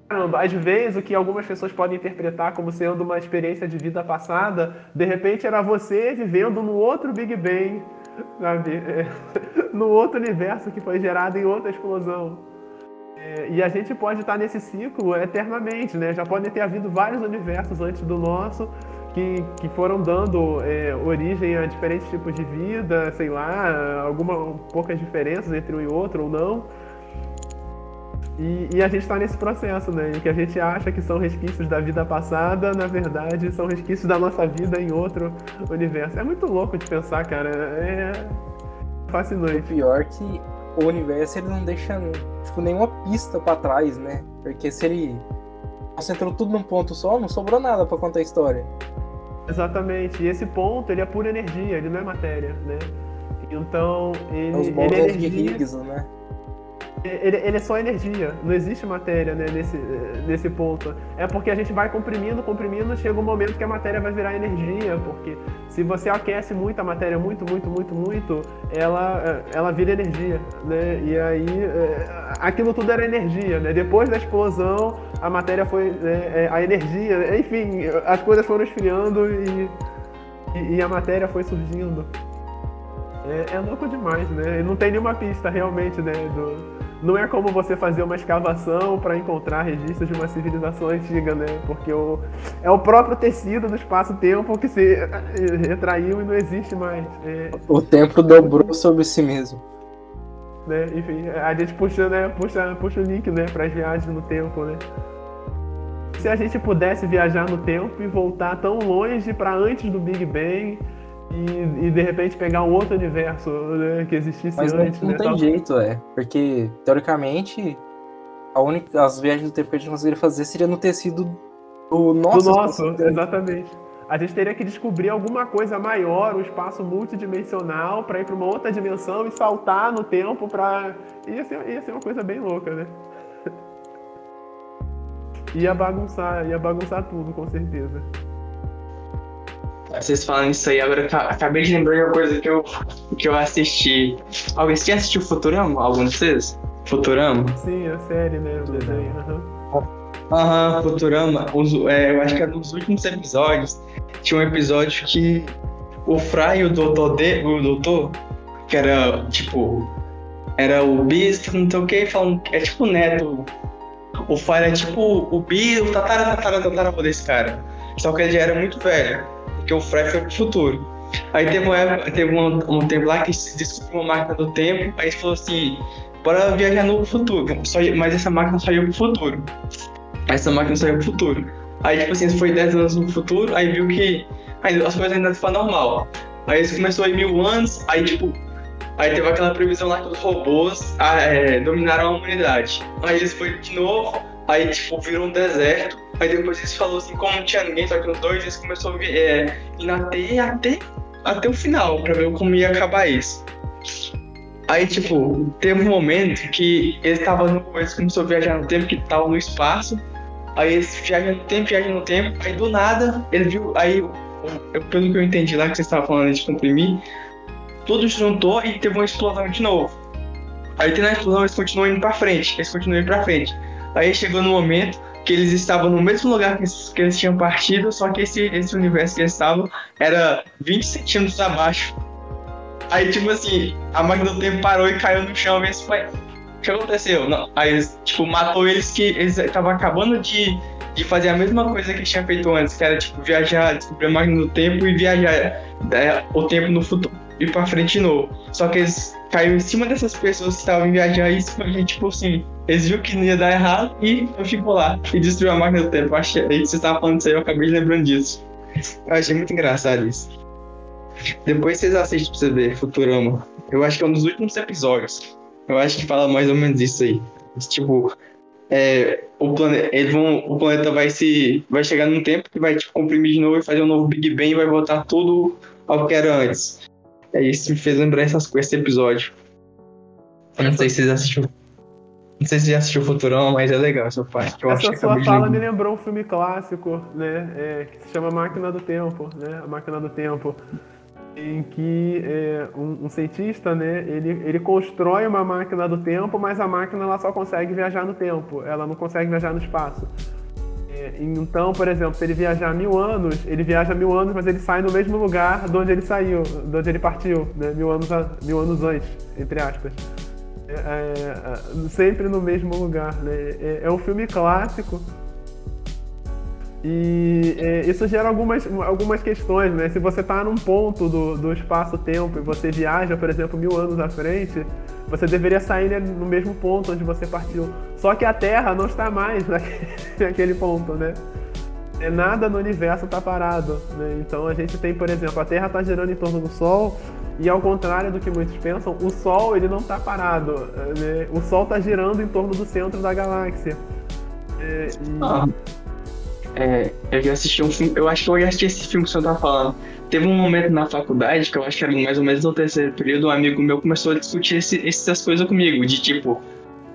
Caramba, às vezes o que algumas pessoas podem interpretar como sendo uma experiência de vida passada, de repente era você vivendo no outro Big Bang, sabe? No outro universo que foi gerado em outra explosão. É, e a gente pode estar nesse ciclo eternamente, né? Já podem ter havido vários universos antes do nosso que, que foram dando é, origem a diferentes tipos de vida, sei lá, algumas poucas diferenças entre um e outro ou não. E, e, a gente está nesse processo, né? Em que a gente acha que são resquícios da vida passada, na verdade, são resquícios da nossa vida em outro universo. É muito louco de pensar, cara. É fascinante. O pior que o universo ele não deixa tipo, nenhuma pista para trás, né? Porque se ele concentrou tudo num ponto só, não sobrou nada para contar a história. Exatamente. E esse ponto, ele é pura energia, ele não é matéria, né? Então, ele, Os ele é energia. de Higgs, né? Ele, ele, é só energia, não existe matéria né, nesse, nesse ponto. É porque a gente vai comprimindo, comprimindo, chega um momento que a matéria vai virar energia, porque se você aquece muito a matéria, muito, muito, muito, muito, ela, ela vira energia, né? E aí, é, aquilo tudo era energia, né? Depois da explosão, a matéria foi, né, a energia, enfim, as coisas foram esfriando e, e a matéria foi surgindo. É, é louco demais, né? E não tem nenhuma pista realmente, né, do não é como você fazer uma escavação para encontrar registros de uma civilização antiga, né? Porque o, é o próprio tecido do espaço-tempo que se eh, retraiu e não existe mais. É... O tempo dobrou sobre si mesmo. Né? Enfim, a gente puxa, né? puxa, puxa o link né? para as viagens no tempo, né? Se a gente pudesse viajar no tempo e voltar tão longe para antes do Big Bang, e, e, de repente pegar um outro universo né, que existisse Mas antes. Não, não né, tem jeito, é. Porque, teoricamente, a única, as viagens do tempo que a gente conseguiria fazer seria no tecido do nosso. Do nosso, exatamente. A gente teria que descobrir alguma coisa maior, um espaço multidimensional, para ir para uma outra dimensão e saltar no tempo para. Ia ser, ia ser uma coisa bem louca, né? ia bagunçar, ia bagunçar tudo, com certeza. Vocês falando isso aí, agora acabei de lembrar de uma coisa que eu, que eu assisti. Alguém já assistiu Futurama? Algum de vocês? Futurama? Sim, a série, né? O desenho. Aham, uhum, Futurama. Os, é, eu acho que era nos últimos episódios. Tinha um episódio que o Fry e o doutor, de, o doutor que era tipo. Era o Bis, não sei o que, falam. É tipo o neto. O Fry é tipo o Bis, o tatara, tatara, tatara desse cara. Só que ele já era muito velho porque o Fry foi pro futuro. Aí teve, uma teve um, um tempo lá que se descobriu uma máquina do tempo, aí falou assim, bora viajar no futuro, mas essa máquina saiu pro futuro. Essa máquina saiu pro futuro. Aí, tipo assim, foi 10 anos no futuro, aí viu que aí, as coisas ainda estavam normal. Aí isso começou em mil anos, aí tipo, aí teve aquela previsão lá que os robôs ah, é, dominaram a humanidade. Aí eles foram de novo, aí tipo, virou um deserto, Aí depois eles falou assim, como não tinha ninguém, só que nos dois eles começou a é, ir até, até, até o final, pra ver como ia acabar isso. Aí, tipo, teve um momento que eles estavam no. Eles começaram a viajar no tempo, que estavam no espaço. Aí eles viajam no tempo, viajam no tempo. Aí do nada, ele viu. Aí, eu, pelo que eu entendi lá que vocês estavam falando de comprimir, tudo juntou e teve uma explosão de novo. Aí tem na explosão, eles continuam indo pra frente. Eles continuam indo pra frente. Aí chegou no momento que eles estavam no mesmo lugar que eles, que eles tinham partido, só que esse, esse universo que eles estavam era 20 centímetros abaixo. Aí, tipo assim, a máquina do tempo parou e caiu no chão e eles foi. O que aconteceu? Não. Aí, tipo, matou eles que eles estavam acabando de, de fazer a mesma coisa que tinha feito antes, que era, tipo, viajar, descobrir a máquina do tempo e viajar é, o tempo no futuro e pra frente de novo. Só que eles caiu em cima dessas pessoas que estavam viajando e foi tipo assim, eles viram que não ia dar errado e ficou lá e destruiu a máquina do tempo. Eu achei, aí você estava falando isso aí, eu acabei lembrando disso. Eu achei muito engraçado isso. Depois vocês assistem pra você ver Futurama. Eu acho que é um dos últimos episódios. Eu acho que fala mais ou menos isso aí. Tipo, é, o, planeta, eles vão, o planeta vai se. vai chegar num tempo que vai tipo, comprimir de novo e fazer um novo Big Bang e vai voltar tudo ao que era antes. É isso, me fez lembrar essas coisas, esse episódio. Eu não sei se vocês assistiram. Não sei se já assistiu Futurão, mas é legal essa parte. Eu Essa sua fala me lembrou um filme clássico, né? é, que se chama Máquina do Tempo, né? A Máquina do Tempo. Em que é, um, um cientista, né? Ele, ele constrói uma máquina do tempo, mas a máquina ela só consegue viajar no tempo. Ela não consegue viajar no espaço. É, então, por exemplo, se ele viajar mil anos, ele viaja mil anos, mas ele sai no mesmo lugar de onde ele saiu, de onde ele partiu, né? Mil anos, a- mil anos antes, entre aspas. É, é, sempre no mesmo lugar, né? É, é um filme clássico e é, isso gera algumas, algumas questões, né? Se você está num ponto do, do espaço-tempo e você viaja, por exemplo, mil anos à frente, você deveria sair né, no mesmo ponto onde você partiu. Só que a Terra não está mais naquele, naquele ponto, né? É, nada no universo está parado, né? Então a gente tem, por exemplo, a Terra está girando em torno do Sol e ao contrário do que muitos pensam, o Sol ele não está parado, né? O Sol está girando em torno do centro da galáxia. É, e- Ah, é, eu já assisti um filme, eu acho que eu já assisti esse filme que senhor tá falando. Teve um momento na faculdade, que eu acho que era mais ou menos no terceiro período, um amigo meu começou a discutir esse- essas coisas comigo, de tipo,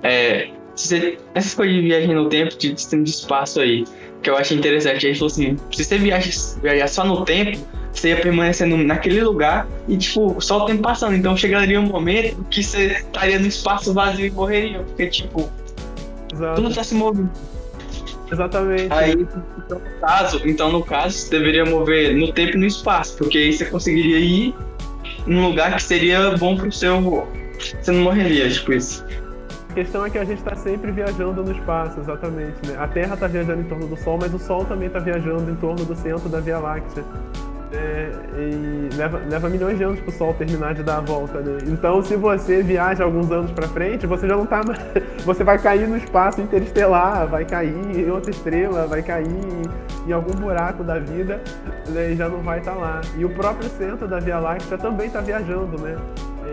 é, se você- essas coisas de viagem no tempo, de de espaço aí, que eu achei interessante. Ele falou assim, se você viaja, viajar só no tempo, você ia permanecendo naquele lugar e, tipo, só o tempo passando. Então chegaria um momento que você estaria no espaço vazio e morreria, porque, tipo, Exato. tudo tá se movendo. Exatamente. Aí, então, no caso, então, no caso, você deveria mover no tempo e no espaço, porque aí você conseguiria ir num lugar que seria bom pro seu. Você não morreria, tipo isso. A questão é que a gente está sempre viajando no espaço, exatamente. Né? A Terra está viajando em torno do Sol, mas o Sol também está viajando em torno do centro da Via Láctea. É, e leva, leva milhões de anos para o Sol terminar de dar a volta, né? Então, se você viaja alguns anos para frente, você já não tá mais... Você vai cair no espaço interestelar, vai cair em outra estrela, vai cair em, em algum buraco da vida né? e já não vai estar lá. E o próprio centro da Via Láctea também está viajando, né?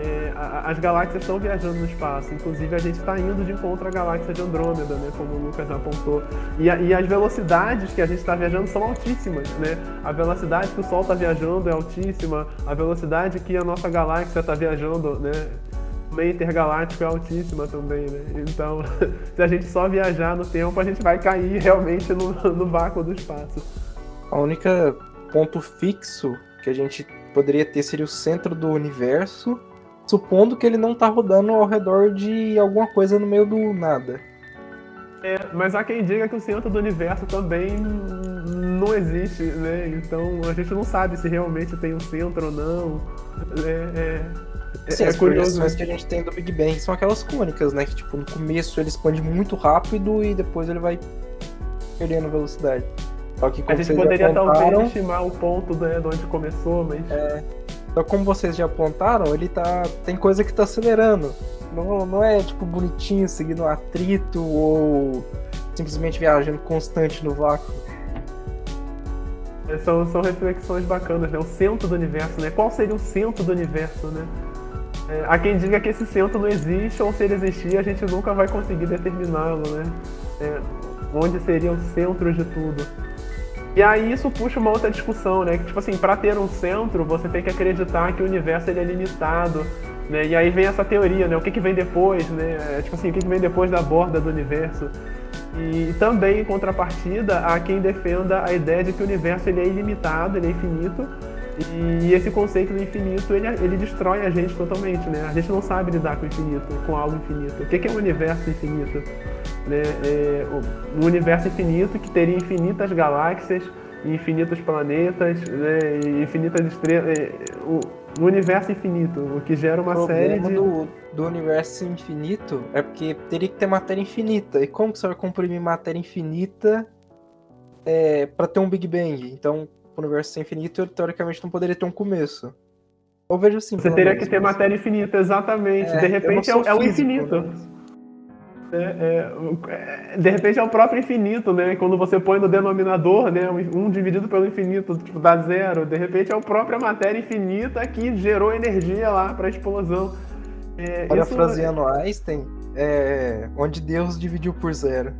É, as galáxias estão viajando no espaço. Inclusive, a gente está indo de encontro à galáxia de Andrômeda, né? Como o Lucas apontou. E, e as velocidades que a gente está viajando são altíssimas, né? A velocidade que o Sol está viajando é altíssima. A velocidade que a nossa galáxia está viajando, né? Meio intergaláctico é altíssima também, né? Então, se a gente só viajar no tempo, a gente vai cair realmente no, no vácuo do espaço. A única ponto fixo que a gente poderia ter seria o centro do universo, supondo que ele não tá rodando ao redor de alguma coisa no meio do nada. Mas há quem diga que o centro do universo também não existe, né? Então a gente não sabe se realmente tem um centro ou não. É, é, Sim, é as curioso. que a gente tem do Big Bang são aquelas cônicas, né? Que tipo, no começo ele expande muito rápido e depois ele vai perdendo velocidade. Só que A gente poderia já talvez apontaram, estimar o ponto né, de onde começou, mas só como vocês já apontaram, ele tá. Tem coisa que tá acelerando. Não, não é tipo bonitinho, seguindo atrito ou simplesmente viajando constante no vácuo. é, são, são reflexões bacanas, né? O centro do universo, né? Qual seria o centro do universo, né? É, há quem diga que esse centro não existe, ou se ele existir, a gente nunca vai conseguir determiná-lo, né? É, onde seria o centro de tudo. E aí isso puxa uma outra discussão, né? Que, tipo assim, para ter um centro, você tem que acreditar que o universo ele é limitado, né? E aí vem essa teoria, né? O que, que vem depois, né? É, tipo assim, o que, que vem depois da borda do universo? E também, em contrapartida, há quem defenda a ideia de que o universo ele é ilimitado, ele é infinito, e esse conceito do infinito, ele, ele destrói a gente totalmente, né? A gente não sabe lidar com o infinito, com algo infinito. O que que é um universo infinito? Né? É, um universo infinito que teria infinitas galáxias, infinitos planetas, né? infinitas estrelas. é, o, um universo infinito, o que gera uma o série de... do, do universo infinito é porque teria que ter matéria infinita. E como que você vai comprimir matéria infinita é, para ter um Big Bang? Então, o universo infinito, teoricamente, não poderia ter um começo. Eu vejo assim. Você teria menos, que ter mas- matéria infinita, exatamente. É, de repente é, o- é infinito. né? É, é, é, de repente é o próprio infinito, né? Quando você põe no denominador, né? Um dividido pelo infinito, tipo, dá zero. De repente é a própria matéria infinita que gerou energia lá para a explosão. É, isso- Parafraseando Einstein, é, onde Deus dividiu por zero.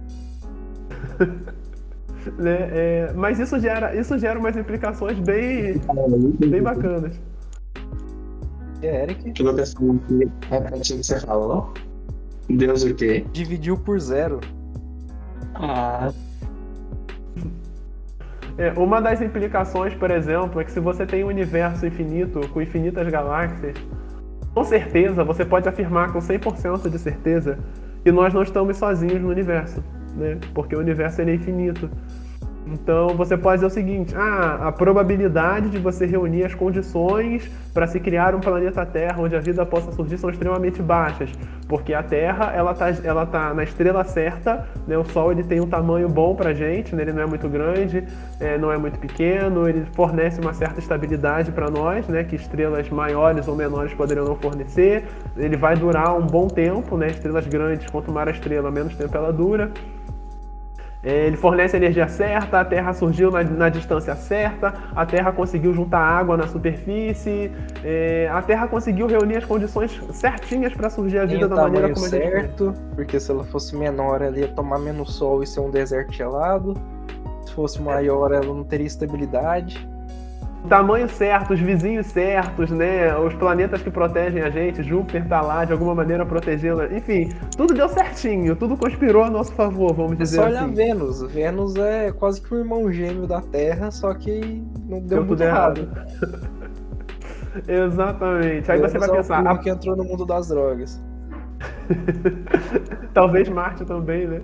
né, é, mas isso gera, isso gera umas implicações bem, bem bacanas. É, Eric? Que locação que você falou? Deus o quê? Dividiu por zero. Ah, É, uma das implicações, por exemplo, é que se você tem um universo infinito com infinitas galáxias, com certeza você pode afirmar com 100% de certeza que nós não estamos sozinhos no universo, né? Porque o universo ele é infinito. Então você pode dizer o seguinte: ah, a probabilidade de você reunir as condições para se criar um planeta Terra onde a vida possa surgir são extremamente baixas, porque a Terra ela tá, ela tá na estrela certa, né? O Sol ele tem um tamanho bom para gente, né? ele não é muito grande, é, não é muito pequeno, ele fornece uma certa estabilidade para nós, né? Que estrelas maiores ou menores poderiam não fornecer. Ele vai durar um bom tempo, né? Estrelas grandes, quanto maior a estrela, menos tempo ela dura. É, Ele fornece a energia certa, a Terra surgiu na, na distância certa, a Terra conseguiu juntar água na superfície, é, a Terra conseguiu reunir as condições certinhas para surgir a vida da maneira como a gente certo, porque se ela fosse menor, ela ia tomar menos sol e ser um deserto gelado. Se fosse maior, ela não teria estabilidade. O tamanho certo, os vizinhos certos, né? Os planetas que protegem a gente, Júpiter tá lá de alguma maneira protegendo. Enfim, tudo deu certinho, tudo conspirou a nosso favor, vamos É dizer só olhar assim. Vênus. Vênus é quase que um irmão gêmeo da Terra, só que não deu, Deu muito tudo errado. Exatamente. Aí você Vênus vai é o pensar, ah, que entrou no mundo das drogas. Talvez Marte também, né?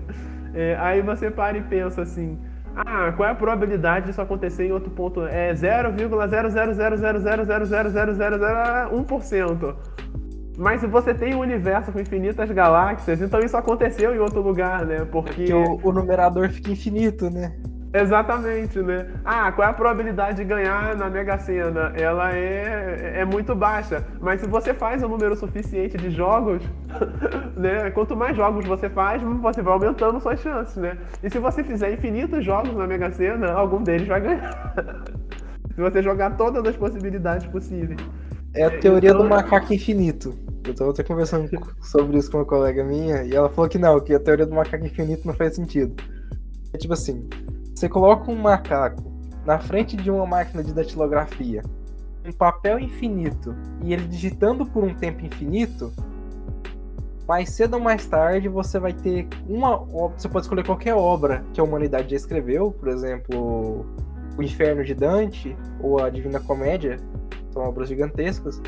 É, aí você para e pensa assim: ah, qual é a probabilidade disso acontecer em outro ponto? É 0,00000000001%. Mas se você tem um universo com infinitas galáxias, então isso aconteceu em outro lugar, né? Porque. Porque o, o numerador fica infinito, né? Exatamente, né? Ah, qual é a probabilidade de ganhar na Mega Sena? Ela é, é muito baixa. Mas se você faz um número suficiente de jogos, né? Quanto mais jogos você faz, você vai aumentando suas chances, né? E se você fizer infinitos jogos na Mega Sena, algum deles vai ganhar. se você jogar todas as possibilidades possíveis. É a teoria então- do macaco infinito. Eu tava até conversando sobre isso com uma colega minha e ela falou que não, que a teoria do macaco infinito não faz sentido. É tipo assim, você coloca um macaco na frente de uma máquina de datilografia, um papel infinito, e ele digitando por um tempo infinito, mais cedo ou mais tarde você vai ter uma. Você pode escolher qualquer obra que a humanidade já escreveu, por exemplo, O Inferno de Dante ou a Divina Comédia, são obras gigantescas.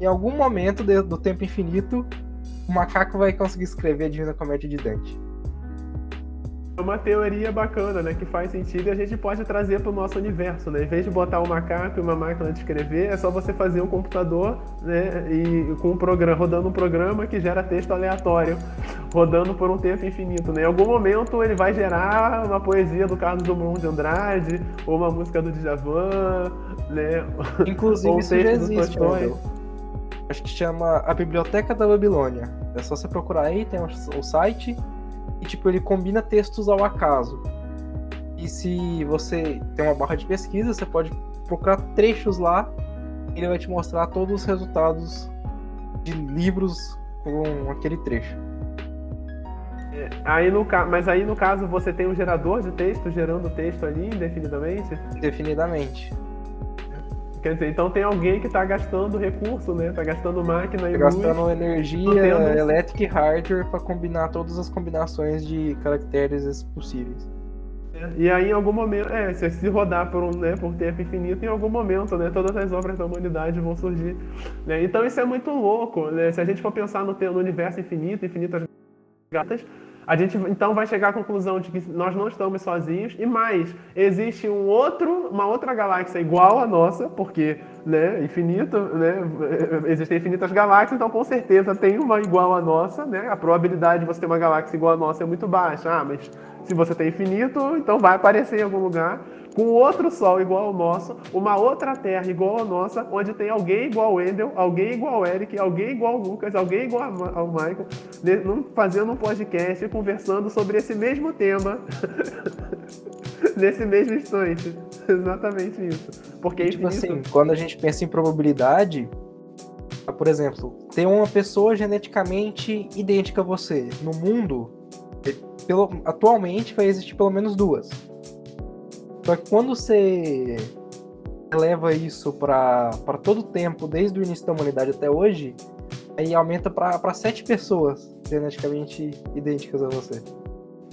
Em algum momento do tempo infinito, o macaco vai conseguir escrever a Divina Comédia de Dante. É uma teoria bacana, né? Que faz sentido e a gente pode trazer para o nosso universo, né? Em vez de botar um macaco e uma máquina de escrever, é só você fazer um computador, né? E com um programa, rodando um programa que gera texto aleatório, rodando por um tempo infinito, né? Em algum momento ele vai gerar uma poesia do Carlos Drummond de Andrade, ou uma música do Djavan, né? Inclusive, Ou um isso já existe. Wendel. Acho que chama A Biblioteca da Babilônia. É só você procurar aí, tem o site. E, tipo, ele combina textos ao acaso. E se você tem uma barra de pesquisa, você pode procurar trechos lá. E ele vai te mostrar todos os resultados de livros com aquele trecho. Aí no, mas aí no caso você tem um gerador de texto gerando texto ali indefinidamente? Indefinidamente. Quer dizer, então tem alguém que está gastando recurso, né? Tá gastando máquina e Tá luz. gastando energia mantendo- elétrica e hardware para combinar todas as combinações de caracteres possíveis. E aí, em algum momento, é, se se rodar por um, né, por tempo infinito, em algum momento, né, todas as obras da humanidade vão surgir. né? Então isso é muito louco, né? Se a gente for pensar no, no universo infinito, infinitas gatas, a gente então vai chegar à conclusão de que nós não estamos sozinhos e mais, existe um outro, uma outra galáxia igual à nossa, porque, né, infinito, né, existem infinitas galáxias, então com certeza tem uma igual à nossa, né? A probabilidade de você ter uma galáxia igual à nossa é muito baixa. Ah, mas se você tem infinito, então vai aparecer em algum lugar com outro Sol igual ao nosso, uma outra Terra igual à nossa, onde tem alguém igual ao Wendel, alguém igual ao Eric, alguém igual ao Lucas, alguém igual ao Michael, fazendo um podcast conversando sobre esse mesmo tema nesse mesmo instante. Exatamente isso. Porque é Tipo assim, quando a gente pensa em probabilidade, por exemplo, ter uma pessoa geneticamente idêntica a você no mundo, eh, atualmente vai existir pelo menos duas. Só que quando você leva isso para todo o tempo, desde o início da humanidade até hoje, aí aumenta para sete pessoas geneticamente idênticas a você.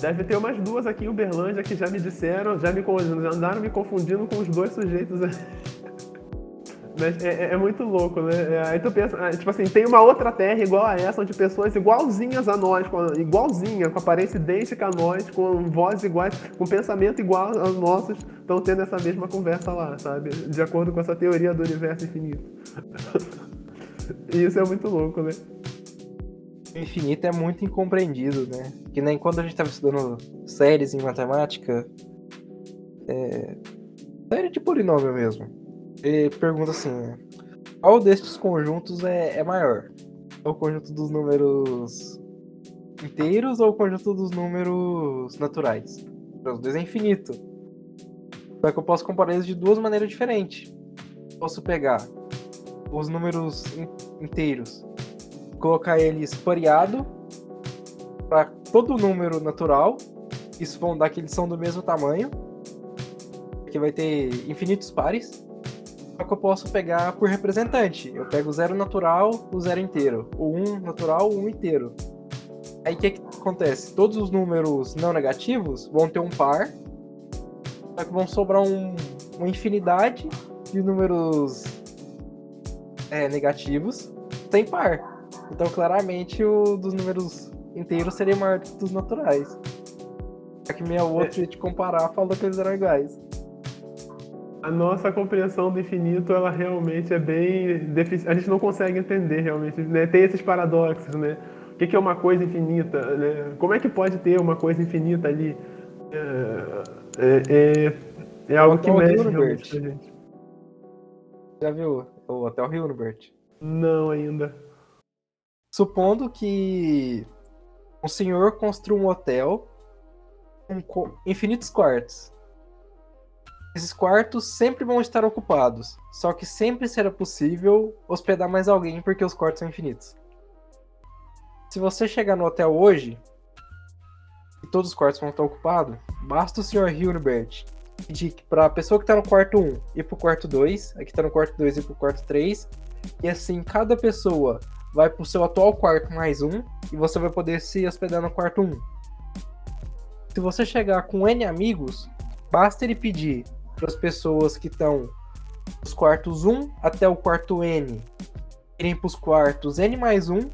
Deve ter umas duas aqui em Uberlândia que já me disseram, já me já andaram me confundindo com os dois sujeitos. Mas é, é, é, muito louco, né? É, aí tu pensa, ah, tipo assim, tem uma outra terra igual a essa, onde pessoas igualzinhas a nós, com a, igualzinha, com aparência idêntica a nós, com vozes iguais, com pensamento igual aos nossos, estão tendo essa mesma conversa lá, sabe? De acordo com essa teoria do universo infinito. e isso é muito louco, né? O infinito é muito incompreendido, né? Que nem quando a gente estava estudando séries em matemática, é... série de polinômio mesmo ele pergunta assim: qual destes conjuntos é, é maior? É o conjunto dos números inteiros ou o conjunto dos números naturais? Os dois é infinito. Só que eu posso comparar eles de duas maneiras diferentes. Posso pegar os números inteiros, colocar eles pareado para todo número natural. Isso vão dar que eles são do mesmo tamanho. Que vai ter infinitos pares. Só que eu posso pegar por representante. Eu pego o zero natural, o zero inteiro. O 1 um natural, o 1 um inteiro. Aí o que, que acontece? Todos os números não negativos vão ter um par. Só que vão sobrar um, uma infinidade de números é, negativos sem par. Então, claramente, o dos números inteiros seria maior que dos naturais. Só que minha outra, é. de comparar, falou que eles eram iguais a nossa compreensão do infinito, ela realmente é bem defici... A gente não consegue entender realmente, né? Tem esses paradoxos, né? O que é uma coisa infinita, né? Como é que pode ter uma coisa infinita ali? É, é, é, é algo que mexe realmente pra gente. Já viu o Hotel Hilbert? Não, ainda. Supondo que um senhor construa um hotel com infinitos quartos esses quartos sempre vão estar ocupados, só que sempre será possível hospedar mais alguém porque os quartos são infinitos. Se você chegar no hotel hoje e todos os quartos vão estar ocupados, basta o Sr. Hilbert pedir para a pessoa que está no quarto 1 ir para o quarto 2, a que está no quarto 2 ir para o quarto 3, e assim cada pessoa vai para o seu atual quarto mais um e você vai poder se hospedar no quarto 1. Se você chegar com N amigos, basta ele pedir para as pessoas que estão dos quartos 1 até o quarto N irem para os quartos N mais 1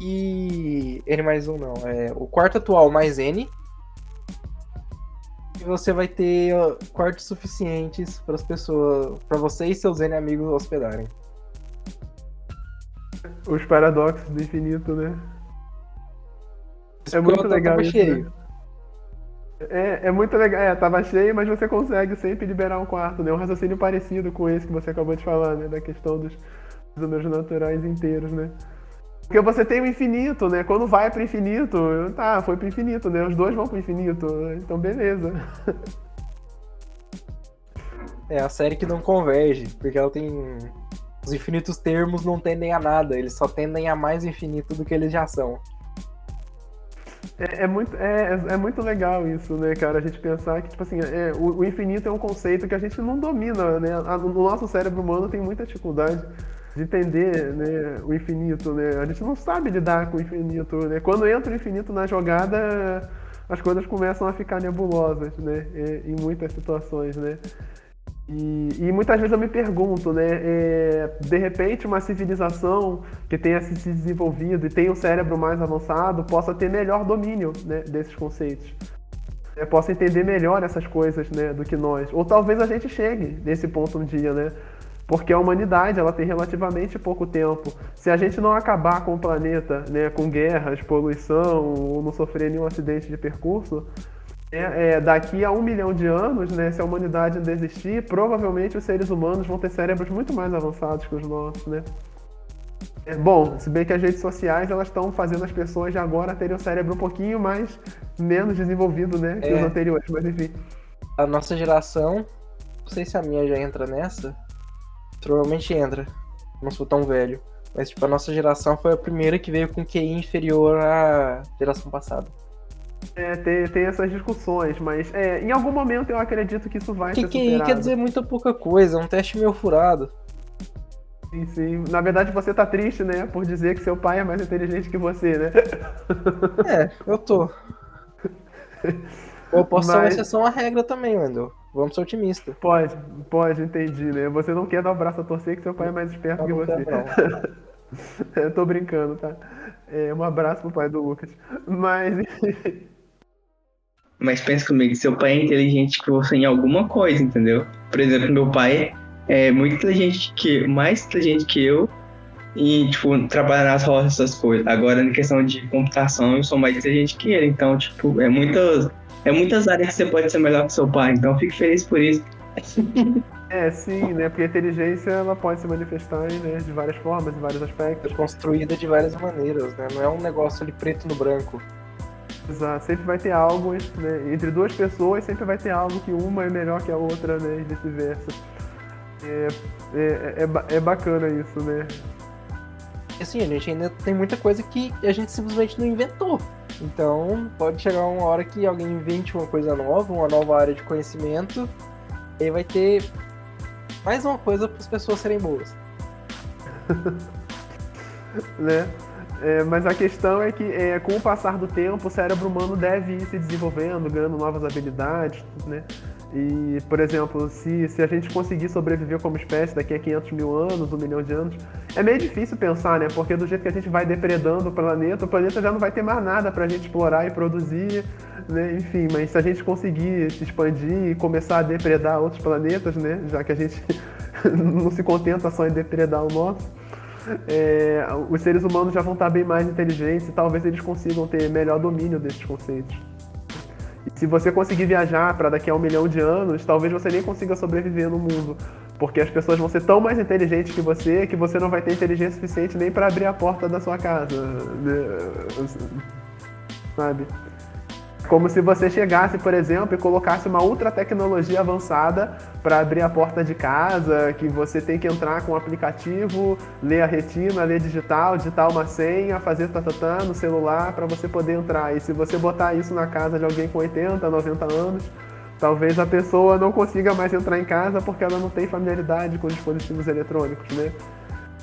e. N mais 1 não, é o quarto atual mais N. E você vai ter quartos suficientes para as pessoas, para você e seus N amigos hospedarem. Os paradoxos do infinito, né? é muito legal isso. Cheio. Né? É, é muito legal. É, tava cheio, mas você consegue sempre liberar um quarto, né? Um raciocínio parecido com esse que você acabou de falar, né? Da questão dos números naturais inteiros, né? Porque você tem o infinito, né? Quando vai pro infinito, tá, foi pro infinito, né? Os dois vão pro infinito, então beleza. É a série que não converge, porque ela tem. Os infinitos termos não tendem a nada, eles só tendem a mais infinito do que eles já são. É, é, muito, é, é muito legal isso, né, cara? A gente pensar que, tipo assim, é, o, o, infinito é um conceito que a gente não domina, né? A, o nosso cérebro humano tem muita dificuldade de entender né, o infinito, né? A gente não sabe lidar com o infinito, né? Quando entra o infinito na jogada, as coisas começam a ficar nebulosas, né? Em muitas situações, né? E, e, muitas vezes eu me pergunto, né? É, de repente, uma civilização que tenha se desenvolvido e tenha um cérebro mais avançado possa ter melhor domínio né, desses conceitos. É, possa entender melhor essas coisas né, do que nós. Ou talvez a gente chegue nesse ponto um dia, né? Porque a humanidade ela tem relativamente pouco tempo. Se a gente não acabar com o planeta, né, com guerras, poluição, ou não sofrer nenhum acidente de percurso, é, é, daqui a um milhão de anos, né, se a humanidade ainda existir, provavelmente os seres humanos vão ter cérebros muito mais avançados que os nossos, né? É, bom, se bem que as redes sociais elas estão fazendo as pessoas de agora terem o cérebro um pouquinho mais menos desenvolvido, né, que os é. anteriores, mas enfim. A nossa geração, não sei se a minha já entra nessa, provavelmente entra, não sou tão velho, mas tipo a nossa geração foi a primeira que veio com QI inferior à geração passada. É, tem, tem essas discussões, mas é, em algum momento eu acredito que isso vai Que ser que superado. quer dizer muita pouca coisa, é um teste meio furado. Sim, sim. Na verdade, você tá triste, né? Por dizer que seu pai é mais inteligente que você, né? É, eu tô. Eu posso ser uma Mas- exceção à regra também, Wendel. Vamos ser otimistas. Pode, pode, entendi, né? Você não quer dar o braço a torcer que seu pai é mais esperto que Não você. quero, Eu tô brincando, tá? É, um abraço pro pai do Lucas. Mas, Mas pensa comigo, seu pai é inteligente que você em alguma coisa, entendeu? Por exemplo, meu pai é muito inteligente que mais inteligente que eu e tipo trabalha nas roças essas coisas. Agora na questão de computação eu sou mais inteligente que ele, então tipo é muitas é muitas áreas que você pode ser melhor que seu pai. Então fico feliz por isso. é, sim, né? Porque a inteligência, ela pode se manifestar né, de várias formas, em vários aspectos. É construída de várias maneiras, né? Não é um negócio ali preto no branco. Exato. Sempre vai ter algo, né? Entre duas pessoas, sempre vai ter algo que uma é melhor que a outra, né? E vice-versa. É, é, é, ba- é bacana isso, né? Assim, a gente ainda tem muita coisa que a gente simplesmente não inventou. Então, pode chegar uma hora que alguém invente uma coisa nova, uma nova área de conhecimento, e aí vai ter mais uma coisa para as pessoas serem boas. né? É, mas a questão é que, é, com o passar do tempo, o cérebro humano deve ir se desenvolvendo, ganhando novas habilidades, né? E, por exemplo, se, se a gente conseguir sobreviver como espécie daqui a 500 mil anos, um milhão de anos, é meio difícil pensar, né? Porque do jeito que a gente vai depredando o planeta, o planeta já não vai ter mais nada pra gente explorar e produzir, né? Enfim, mas se a gente conseguir se expandir e começar a depredar outros planetas, né? Já que a gente não se contenta só em depredar o nosso, é, os seres humanos já vão estar bem mais inteligentes e talvez eles consigam ter melhor domínio desses conceitos. E se você conseguir viajar para daqui a um milhão de anos, talvez você nem consiga sobreviver no mundo, porque as pessoas vão ser tão mais inteligentes que você que você não vai ter inteligência suficiente nem para abrir a porta da sua casa, né? sabe? Como se você chegasse, por exemplo, e colocasse uma ultra tecnologia avançada para abrir a porta de casa, que você tem que entrar com o aplicativo, ler a retina, ler digital, digitar uma senha, fazer tatatá no celular para você poder entrar. E se você botar isso na casa de alguém com 80, 90 anos, talvez a pessoa não consiga mais entrar em casa porque ela não tem familiaridade com dispositivos eletrônicos, né?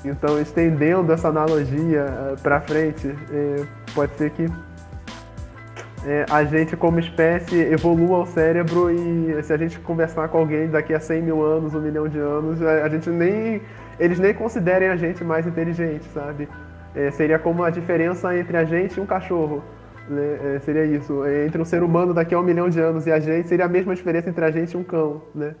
Então, estendendo essa analogia para frente, eh, pode ser que é, a gente como espécie evolua o cérebro e se a gente conversar com alguém daqui a 100 mil anos, um milhão de anos, a a gente nem. Eles nem considerem a gente mais inteligente, sabe? É, seria como a diferença entre a gente e um cachorro. Né? É, seria isso. É, Entre um ser humano daqui a um milhão de anos e a gente, seria a mesma diferença entre a gente e um cão, né?